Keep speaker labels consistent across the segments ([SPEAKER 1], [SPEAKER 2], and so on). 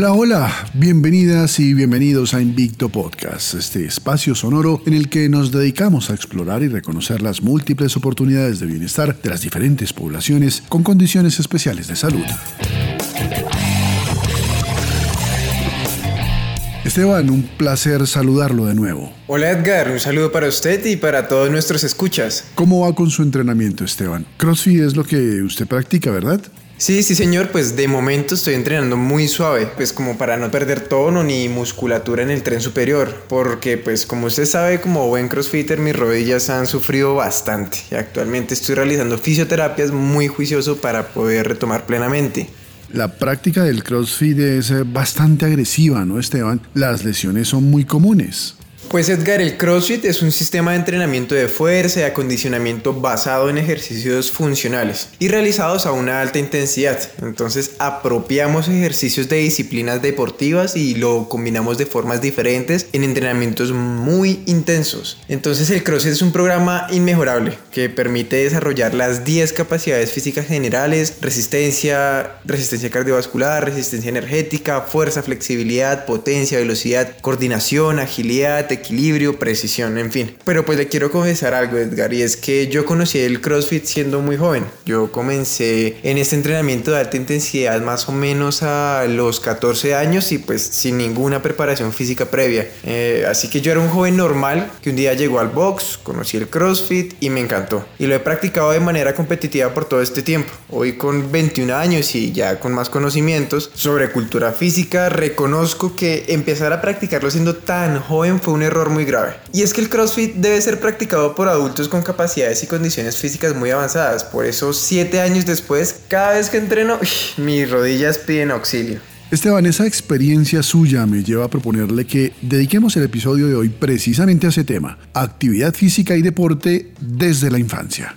[SPEAKER 1] Hola, hola, bienvenidas y bienvenidos a Invicto Podcast, este espacio sonoro en el que nos dedicamos a explorar y reconocer las múltiples oportunidades de bienestar de las diferentes poblaciones con condiciones especiales de salud. Esteban, un placer saludarlo de nuevo.
[SPEAKER 2] Hola Edgar, un saludo para usted y para todos nuestros escuchas.
[SPEAKER 1] ¿Cómo va con su entrenamiento, Esteban? CrossFit es lo que usted practica, ¿verdad?
[SPEAKER 2] Sí, sí señor, pues de momento estoy entrenando muy suave, pues como para no perder tono ni musculatura en el tren superior, porque pues como usted sabe, como buen crossfitter mis rodillas han sufrido bastante y actualmente estoy realizando fisioterapias muy juicioso para poder retomar plenamente.
[SPEAKER 1] La práctica del CrossFit es bastante agresiva, ¿no, Esteban? Las lesiones son muy comunes.
[SPEAKER 2] Pues Edgar, el CrossFit es un sistema de entrenamiento de fuerza y acondicionamiento basado en ejercicios funcionales y realizados a una alta intensidad. Entonces apropiamos ejercicios de disciplinas deportivas y lo combinamos de formas diferentes en entrenamientos muy intensos. Entonces el CrossFit es un programa inmejorable que permite desarrollar las 10 capacidades físicas generales, resistencia, resistencia cardiovascular, resistencia energética, fuerza, flexibilidad, potencia, velocidad, coordinación, agilidad, equilibrio, precisión, en fin. Pero pues le quiero confesar algo, Edgar, y es que yo conocí el CrossFit siendo muy joven. Yo comencé en este entrenamiento de alta intensidad más o menos a los 14 años y pues sin ninguna preparación física previa. Eh, así que yo era un joven normal que un día llegó al box, conocí el CrossFit y me encantó. Y lo he practicado de manera competitiva por todo este tiempo. Hoy con 21 años y ya con más conocimientos sobre cultura física, reconozco que empezar a practicarlo siendo tan joven fue un error muy grave. Y es que el CrossFit debe ser practicado por adultos con capacidades y condiciones físicas muy avanzadas. Por eso, siete años después, cada vez que entreno, mis rodillas piden auxilio.
[SPEAKER 1] Esteban, esa experiencia suya me lleva a proponerle que dediquemos el episodio de hoy precisamente a ese tema, actividad física y deporte desde la infancia.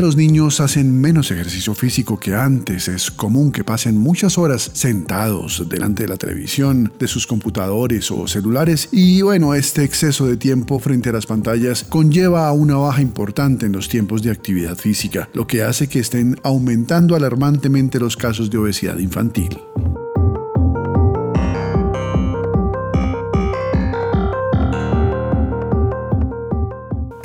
[SPEAKER 1] los niños hacen menos ejercicio físico que antes. Es común que pasen muchas horas sentados delante de la televisión, de sus computadores o celulares y bueno, este exceso de tiempo frente a las pantallas conlleva a una baja importante en los tiempos de actividad física, lo que hace que estén aumentando alarmantemente los casos de obesidad infantil.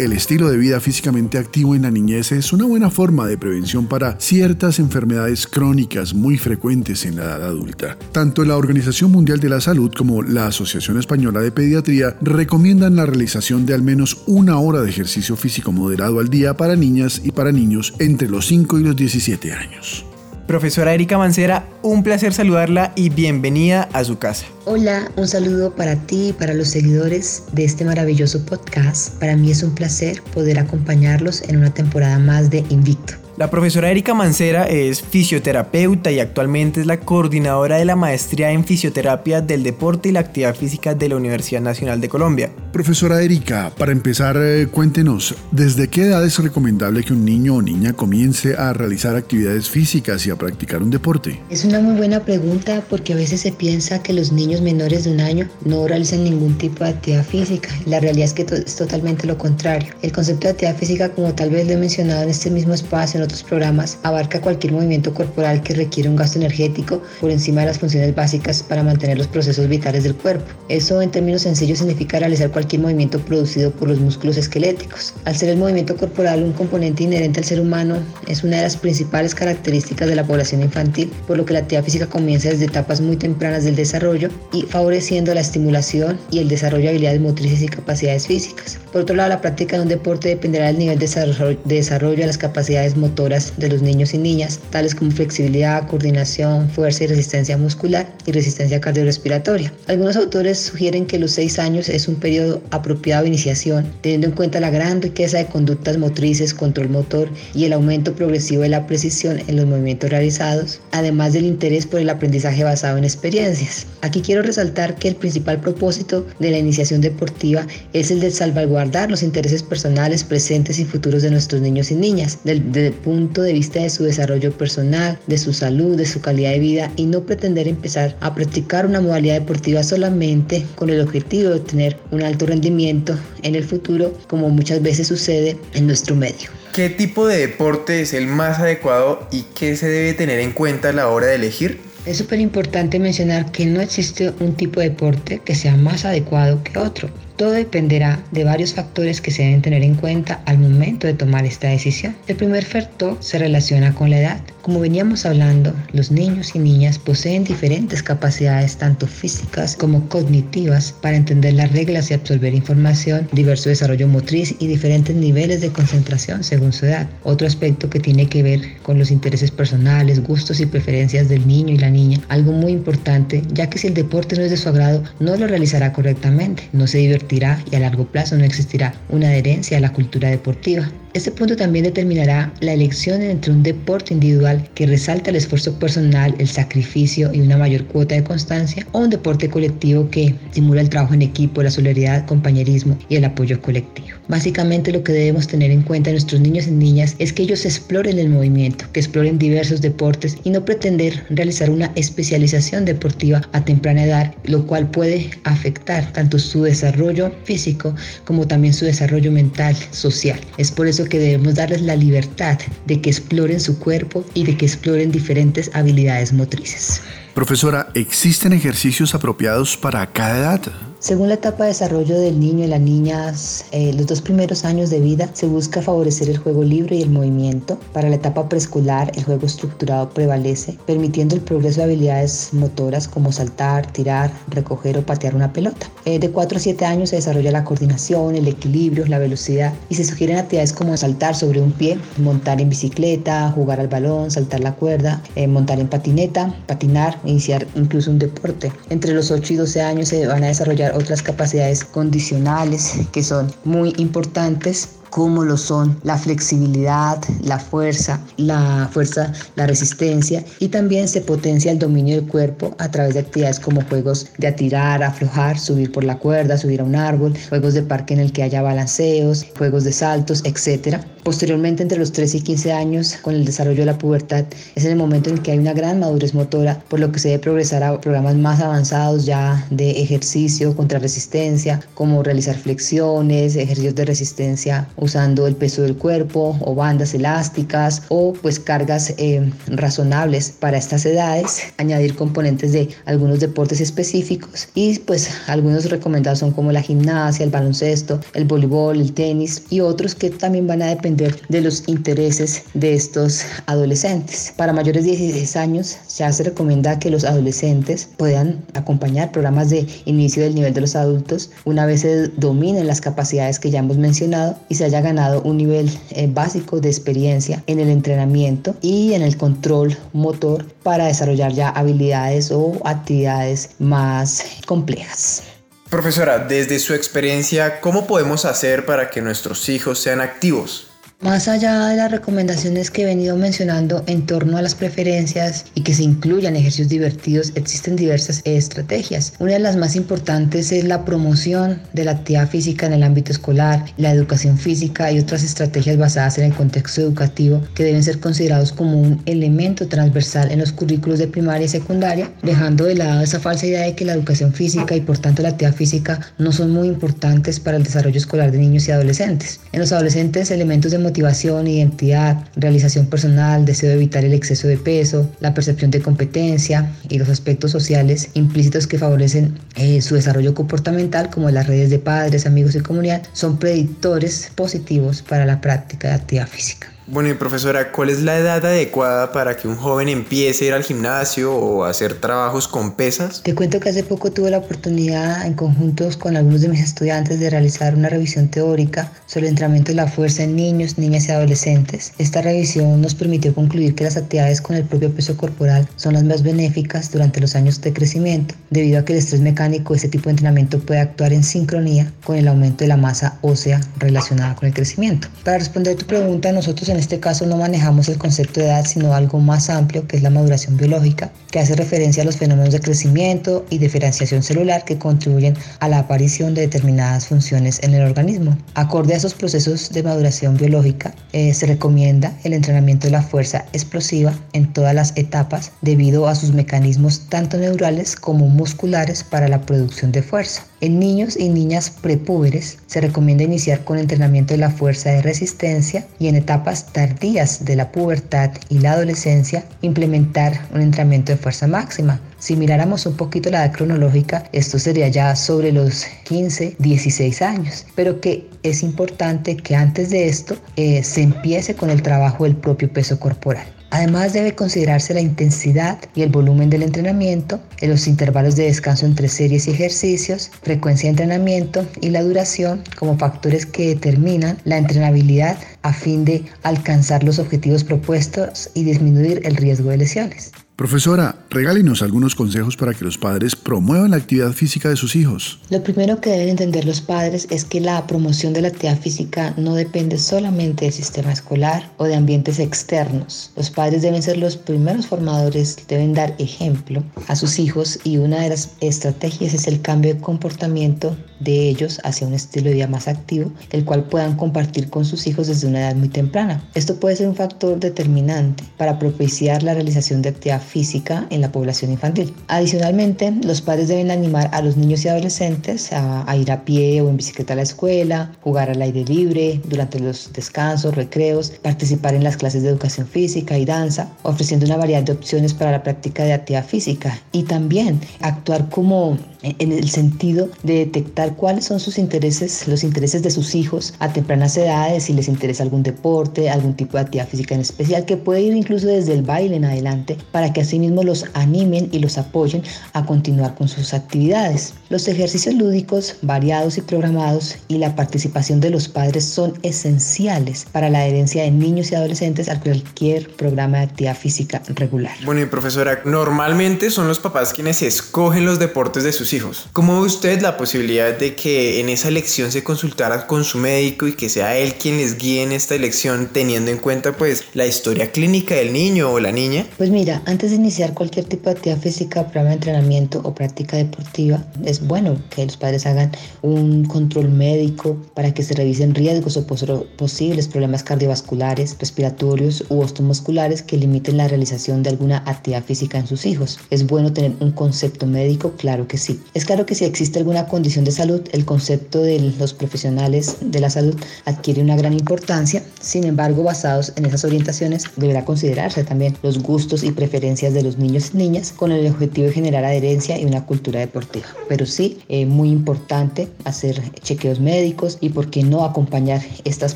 [SPEAKER 1] El estilo de vida físicamente activo en la niñez es una buena forma de prevención para ciertas enfermedades crónicas muy frecuentes en la edad adulta. Tanto la Organización Mundial de la Salud como la Asociación Española de Pediatría recomiendan la realización de al menos una hora de ejercicio físico moderado al día para niñas y para niños entre los 5 y los 17 años.
[SPEAKER 2] Profesora Erika Mancera, un placer saludarla y bienvenida a su casa.
[SPEAKER 3] Hola, un saludo para ti y para los seguidores de este maravilloso podcast. Para mí es un placer poder acompañarlos en una temporada más de Invicto.
[SPEAKER 2] La profesora Erika Mancera es fisioterapeuta y actualmente es la coordinadora de la maestría en fisioterapia del deporte y la actividad física de la Universidad Nacional de Colombia.
[SPEAKER 1] Profesora Erika, para empezar, eh, cuéntenos, ¿desde qué edad es recomendable que un niño o niña comience a realizar actividades físicas y a practicar un deporte?
[SPEAKER 3] Es una muy buena pregunta porque a veces se piensa que los niños menores de un año no realizan ningún tipo de actividad física. La realidad es que es totalmente lo contrario. El concepto de actividad física, como tal vez lo he mencionado en este mismo espacio, en otros programas, abarca cualquier movimiento corporal que requiere un gasto energético por encima de las funciones básicas para mantener los procesos vitales del cuerpo. Eso en términos sencillos significa realizar cualquier movimiento producido por los músculos esqueléticos. Al ser el movimiento corporal un componente inherente al ser humano, es una de las principales características de la población infantil, por lo que la actividad física comienza desde etapas muy tempranas del desarrollo y favoreciendo la estimulación y el desarrollo de habilidades motrices y capacidades físicas. Por otro lado, la práctica de un deporte dependerá del nivel de desarrollo de las capacidades motoras de los niños y niñas, tales como flexibilidad, coordinación, fuerza y resistencia muscular y resistencia cardiorrespiratoria. Algunos autores sugieren que los seis años es un periodo apropiado de iniciación, teniendo en cuenta la gran riqueza de conductas motrices, control motor y el aumento progresivo de la precisión en los movimientos realizados, además del interés por el aprendizaje basado en experiencias. Aquí quiero resaltar que el principal propósito de la iniciación deportiva es el de salvaguardar los intereses personales, presentes y futuros de nuestros niños y niñas, desde el punto de vista de su desarrollo personal, de su salud, de su calidad de vida y no pretender empezar a practicar una modalidad deportiva solamente con el objetivo de obtener un alto rendimiento en el futuro, como muchas veces sucede en nuestro medio.
[SPEAKER 2] ¿Qué tipo de deporte es el más adecuado y qué se debe tener en cuenta a la hora de elegir?
[SPEAKER 3] Es súper importante mencionar que no existe un tipo de deporte que sea más adecuado que otro. Todo dependerá de varios factores que se deben tener en cuenta al momento de tomar esta decisión. El primer factor se relaciona con la edad. Como veníamos hablando, los niños y niñas poseen diferentes capacidades tanto físicas como cognitivas para entender las reglas y absorber información, diverso desarrollo motriz y diferentes niveles de concentración según su edad. Otro aspecto que tiene que ver con los intereses personales, gustos y preferencias del niño y la niña, algo muy importante, ya que si el deporte no es de su agrado, no lo realizará correctamente, no se divertirá y a largo plazo no existirá una adherencia a la cultura deportiva. Este punto también determinará la elección entre un deporte individual que resalta el esfuerzo personal, el sacrificio y una mayor cuota de constancia o un deporte colectivo que estimula el trabajo en equipo, la solidaridad, compañerismo y el apoyo colectivo. Básicamente lo que debemos tener en cuenta nuestros niños y niñas es que ellos exploren el movimiento, que exploren diversos deportes y no pretender realizar una especialización deportiva a temprana edad, lo cual puede afectar tanto su desarrollo físico como también su desarrollo mental, social. Es por eso que debemos darles la libertad de que exploren su cuerpo y de que exploren diferentes habilidades motrices.
[SPEAKER 1] Profesora, ¿existen ejercicios apropiados para cada edad?
[SPEAKER 3] Según la etapa de desarrollo del niño y la niña, eh, los dos primeros años de vida se busca favorecer el juego libre y el movimiento. Para la etapa preescolar, el juego estructurado prevalece, permitiendo el progreso de habilidades motoras como saltar, tirar, recoger o patear una pelota. Eh, de 4 a 7 años se desarrolla la coordinación, el equilibrio, la velocidad y se sugieren actividades como saltar sobre un pie, montar en bicicleta, jugar al balón, saltar la cuerda, eh, montar en patineta, patinar, iniciar incluso un deporte. Entre los 8 y 12 años se van a desarrollar otras capacidades condicionales que son muy importantes como lo son la flexibilidad, la fuerza, la fuerza, la resistencia y también se potencia el dominio del cuerpo a través de actividades como juegos de atirar, aflojar, subir por la cuerda, subir a un árbol, juegos de parque en el que haya balanceos, juegos de saltos, etc. Posteriormente, entre los 13 y 15 años, con el desarrollo de la pubertad, es en el momento en que hay una gran madurez motora, por lo que se debe progresar a programas más avanzados ya de ejercicio contra resistencia, como realizar flexiones, ejercicios de resistencia usando el peso del cuerpo o bandas elásticas o pues cargas eh, razonables para estas edades, añadir componentes de algunos deportes específicos y pues algunos recomendados son como la gimnasia, el baloncesto, el voleibol, el tenis y otros que también van a depender de los intereses de estos adolescentes. Para mayores de 16 años ya se recomienda que los adolescentes puedan acompañar programas de inicio del nivel de los adultos una vez se dominen las capacidades que ya hemos mencionado y se haya ganado un nivel eh, básico de experiencia en el entrenamiento y en el control motor para desarrollar ya habilidades o actividades más complejas.
[SPEAKER 2] Profesora, desde su experiencia, ¿cómo podemos hacer para que nuestros hijos sean activos?
[SPEAKER 3] Más allá de las recomendaciones que he venido mencionando en torno a las preferencias y que se incluyan ejercicios divertidos, existen diversas estrategias. Una de las más importantes es la promoción de la actividad física en el ámbito escolar, la educación física y otras estrategias basadas en el contexto educativo que deben ser considerados como un elemento transversal en los currículos de primaria y secundaria, dejando de lado esa falsa idea de que la educación física y por tanto la actividad física no son muy importantes para el desarrollo escolar de niños y adolescentes. En los adolescentes, elementos de motivación, identidad, realización personal, deseo de evitar el exceso de peso, la percepción de competencia y los aspectos sociales implícitos que favorecen eh, su desarrollo comportamental, como las redes de padres, amigos y comunidad, son predictores positivos para la práctica de actividad física.
[SPEAKER 2] Bueno, y profesora, ¿cuál es la edad adecuada para que un joven empiece a ir al gimnasio o a hacer trabajos con pesas?
[SPEAKER 3] Te cuento que hace poco tuve la oportunidad en conjuntos con algunos de mis estudiantes de realizar una revisión teórica sobre el entrenamiento de la fuerza en niños, niñas y adolescentes. Esta revisión nos permitió concluir que las actividades con el propio peso corporal son las más benéficas durante los años de crecimiento, debido a que el estrés mecánico de este tipo de entrenamiento puede actuar en sincronía con el aumento de la masa ósea relacionada con el crecimiento. Para responder tu pregunta, nosotros en este caso no manejamos el concepto de edad, sino algo más amplio que es la maduración biológica, que hace referencia a los fenómenos de crecimiento y diferenciación celular que contribuyen a la aparición de determinadas funciones en el organismo. Acorde a esos procesos de maduración biológica, eh, se recomienda el entrenamiento de la fuerza explosiva en todas las etapas debido a sus mecanismos tanto neurales como musculares para la producción de fuerza. En niños y niñas prepúberes se recomienda iniciar con entrenamiento de la fuerza de resistencia y en etapas tardías de la pubertad y la adolescencia implementar un entrenamiento de fuerza máxima. Si miráramos un poquito la edad cronológica, esto sería ya sobre los 15, 16 años, pero que es importante que antes de esto eh, se empiece con el trabajo del propio peso corporal. Además debe considerarse la intensidad y el volumen del entrenamiento, los intervalos de descanso entre series y ejercicios, frecuencia de entrenamiento y la duración como factores que determinan la entrenabilidad a fin de alcanzar los objetivos propuestos y disminuir el riesgo de lesiones.
[SPEAKER 1] Profesora, regálenos algunos consejos para que los padres promuevan la actividad física de sus hijos.
[SPEAKER 3] Lo primero que deben entender los padres es que la promoción de la actividad física no depende solamente del sistema escolar o de ambientes externos. Los padres deben ser los primeros formadores, deben dar ejemplo a sus hijos y una de las estrategias es el cambio de comportamiento de ellos hacia un estilo de vida más activo, el cual puedan compartir con sus hijos desde una edad muy temprana. Esto puede ser un factor determinante para propiciar la realización de actividad física en la población infantil. Adicionalmente, los padres deben animar a los niños y adolescentes a, ir a pie o en bicicleta a la escuela, jugar al aire libre durante los descansos, recreos, participar en las clases de educación física y danza, ofreciendo una variedad de opciones para la práctica de actividad física y también actuar como en el sentido de detectar cuáles son sus intereses, los intereses de sus hijos a tempranas edades, si les interesa algún deporte, algún tipo de actividad física en especial, que puede ir incluso desde el baile en adelante, para que asimismo los animen y los apoyen a continuar con sus actividades. Los ejercicios lúdicos, variados y programados, y la participación de los padres son esenciales para la adherencia de niños y adolescentes a cualquier programa de actividad física regular.
[SPEAKER 2] Bueno, y profesora, normalmente son los papás quienes escogen los deportes de sus hijos. ¿Cómo ve usted la posibilidad de que en esa elección se consultara con su médico y que sea él quien les guíe en esta elección teniendo en cuenta pues la historia clínica del niño o la niña?
[SPEAKER 3] Pues mira, antes de iniciar cualquier tipo de actividad física, programa de entrenamiento o práctica deportiva, es bueno que los padres hagan un control médico para que se revisen riesgos o pos posibles problemas cardiovasculares, respiratorios u osteomusculares que limiten la realización de alguna actividad física en sus hijos. Es bueno tener un concepto médico, claro que sí. Es claro que si existe alguna condición de salud, el concepto de los profesionales de la salud adquiere una gran importancia. Sin embargo, basados en esas orientaciones, deberá considerarse también los gustos y preferencias de los niños y niñas con el objetivo de generar adherencia y una cultura deportiva. Pero sí, eh, muy importante hacer chequeos médicos y por qué no acompañar estas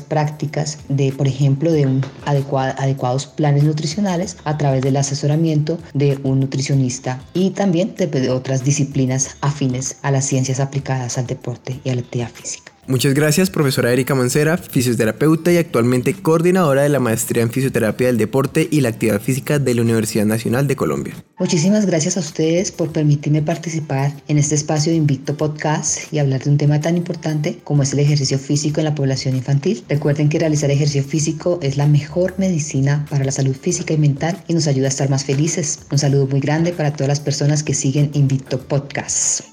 [SPEAKER 3] prácticas de, por ejemplo, de un adecuado, adecuados planes nutricionales a través del asesoramiento de un nutricionista y también de otras disciplinas afines a las ciencias aplicadas al deporte y a la actividad física.
[SPEAKER 2] Muchas gracias, profesora Erika Mancera, fisioterapeuta y actualmente coordinadora de la maestría en fisioterapia del deporte y la actividad física de la Universidad Nacional de Colombia.
[SPEAKER 3] Muchísimas gracias a ustedes por permitirme participar en este espacio de Invicto Podcast y hablar de un tema tan importante como es el ejercicio físico en la población infantil. Recuerden que realizar ejercicio físico es la mejor medicina para la salud física y mental y nos ayuda a estar más felices. Un saludo muy grande para todas las personas que siguen Invicto Podcast.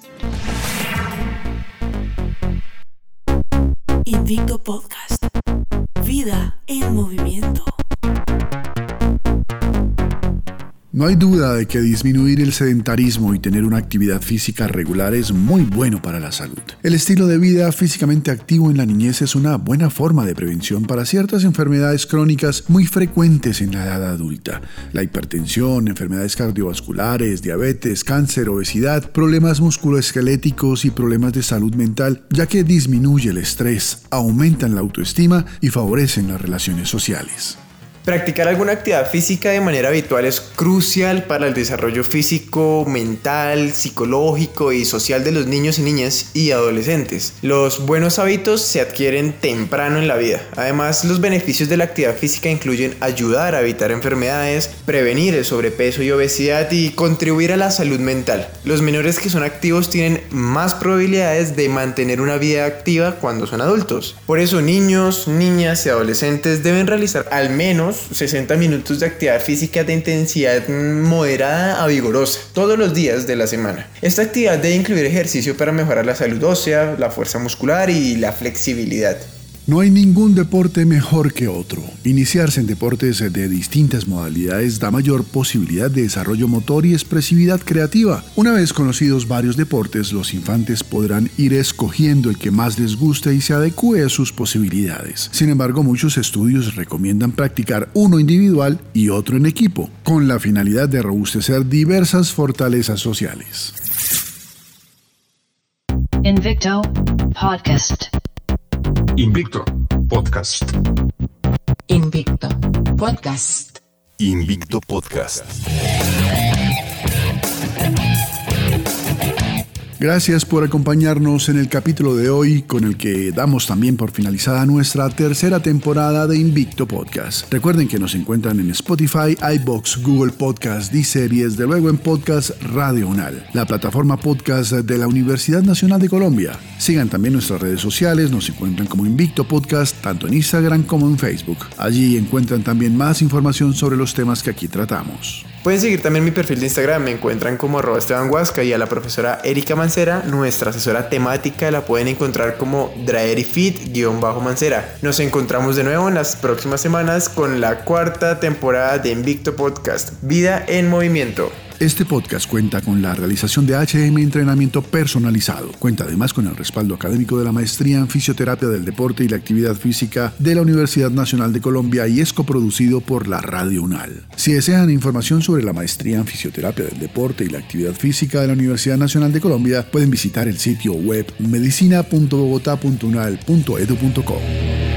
[SPEAKER 4] Invicto Podcast. Vida en movimiento.
[SPEAKER 1] No hay duda de que disminuir el sedentarismo y tener una actividad física regular es muy bueno para la salud. El estilo de vida físicamente activo en la niñez es una buena forma de prevención para ciertas enfermedades crónicas muy frecuentes en la edad adulta. La hipertensión, enfermedades cardiovasculares, diabetes, cáncer, obesidad, problemas musculoesqueléticos y problemas de salud mental, ya que disminuye el estrés, aumentan la autoestima y favorecen las relaciones sociales.
[SPEAKER 2] Practicar alguna actividad física de manera habitual es crucial para el desarrollo físico, mental, psicológico y social de los niños y niñas y adolescentes. Los buenos hábitos se adquieren temprano en la vida. Además, los beneficios de la actividad física incluyen ayudar a evitar enfermedades, prevenir el sobrepeso y obesidad y contribuir a la salud mental. Los menores que son activos tienen más probabilidades de mantener una vida activa cuando son adultos. Por eso niños, niñas y adolescentes deben realizar al menos 60 minutos de actividad física de intensidad moderada a vigorosa todos los días de la semana. Esta actividad debe incluir ejercicio para mejorar la salud ósea, la fuerza muscular y la flexibilidad.
[SPEAKER 1] No hay ningún deporte mejor que otro. Iniciarse en deportes de distintas modalidades da mayor posibilidad de desarrollo motor y expresividad creativa. Una vez conocidos varios deportes, los infantes podrán ir escogiendo el que más les guste y se adecue a sus posibilidades. Sin embargo, muchos estudios recomiendan practicar uno individual y otro en equipo, con la finalidad de robustecer diversas fortalezas sociales.
[SPEAKER 5] Invicto Podcast.
[SPEAKER 6] Invicto Podcast.
[SPEAKER 4] Invicto Podcast.
[SPEAKER 6] Invicto Podcast.
[SPEAKER 1] Gracias por acompañarnos en el capítulo de hoy con el que damos también por finalizada nuestra tercera temporada de Invicto Podcast. Recuerden que nos encuentran en Spotify, iBox, Google Podcast, Deezer y desde luego en Podcast Radio Unal, la plataforma podcast de la Universidad Nacional de Colombia. Sigan también nuestras redes sociales, nos encuentran como Invicto Podcast tanto en Instagram como en Facebook. Allí encuentran también más información sobre los temas que aquí tratamos.
[SPEAKER 2] Pueden seguir también mi perfil de Instagram, me encuentran como arroba Esteban y a la profesora Erika Mancera, nuestra asesora temática, la pueden encontrar como DraeriFit-Mancera. Nos encontramos de nuevo en las próximas semanas con la cuarta temporada de Invicto Podcast, Vida en Movimiento.
[SPEAKER 1] Este podcast cuenta con la realización de HM Entrenamiento Personalizado. Cuenta además con el respaldo académico de la Maestría en Fisioterapia del Deporte y la Actividad Física de la Universidad Nacional de Colombia y es coproducido por la Radio UNAL. Si desean información sobre la Maestría en Fisioterapia del Deporte y la Actividad Física de la Universidad Nacional de Colombia, pueden visitar el sitio web medicina.bogotá.unal.edu.co.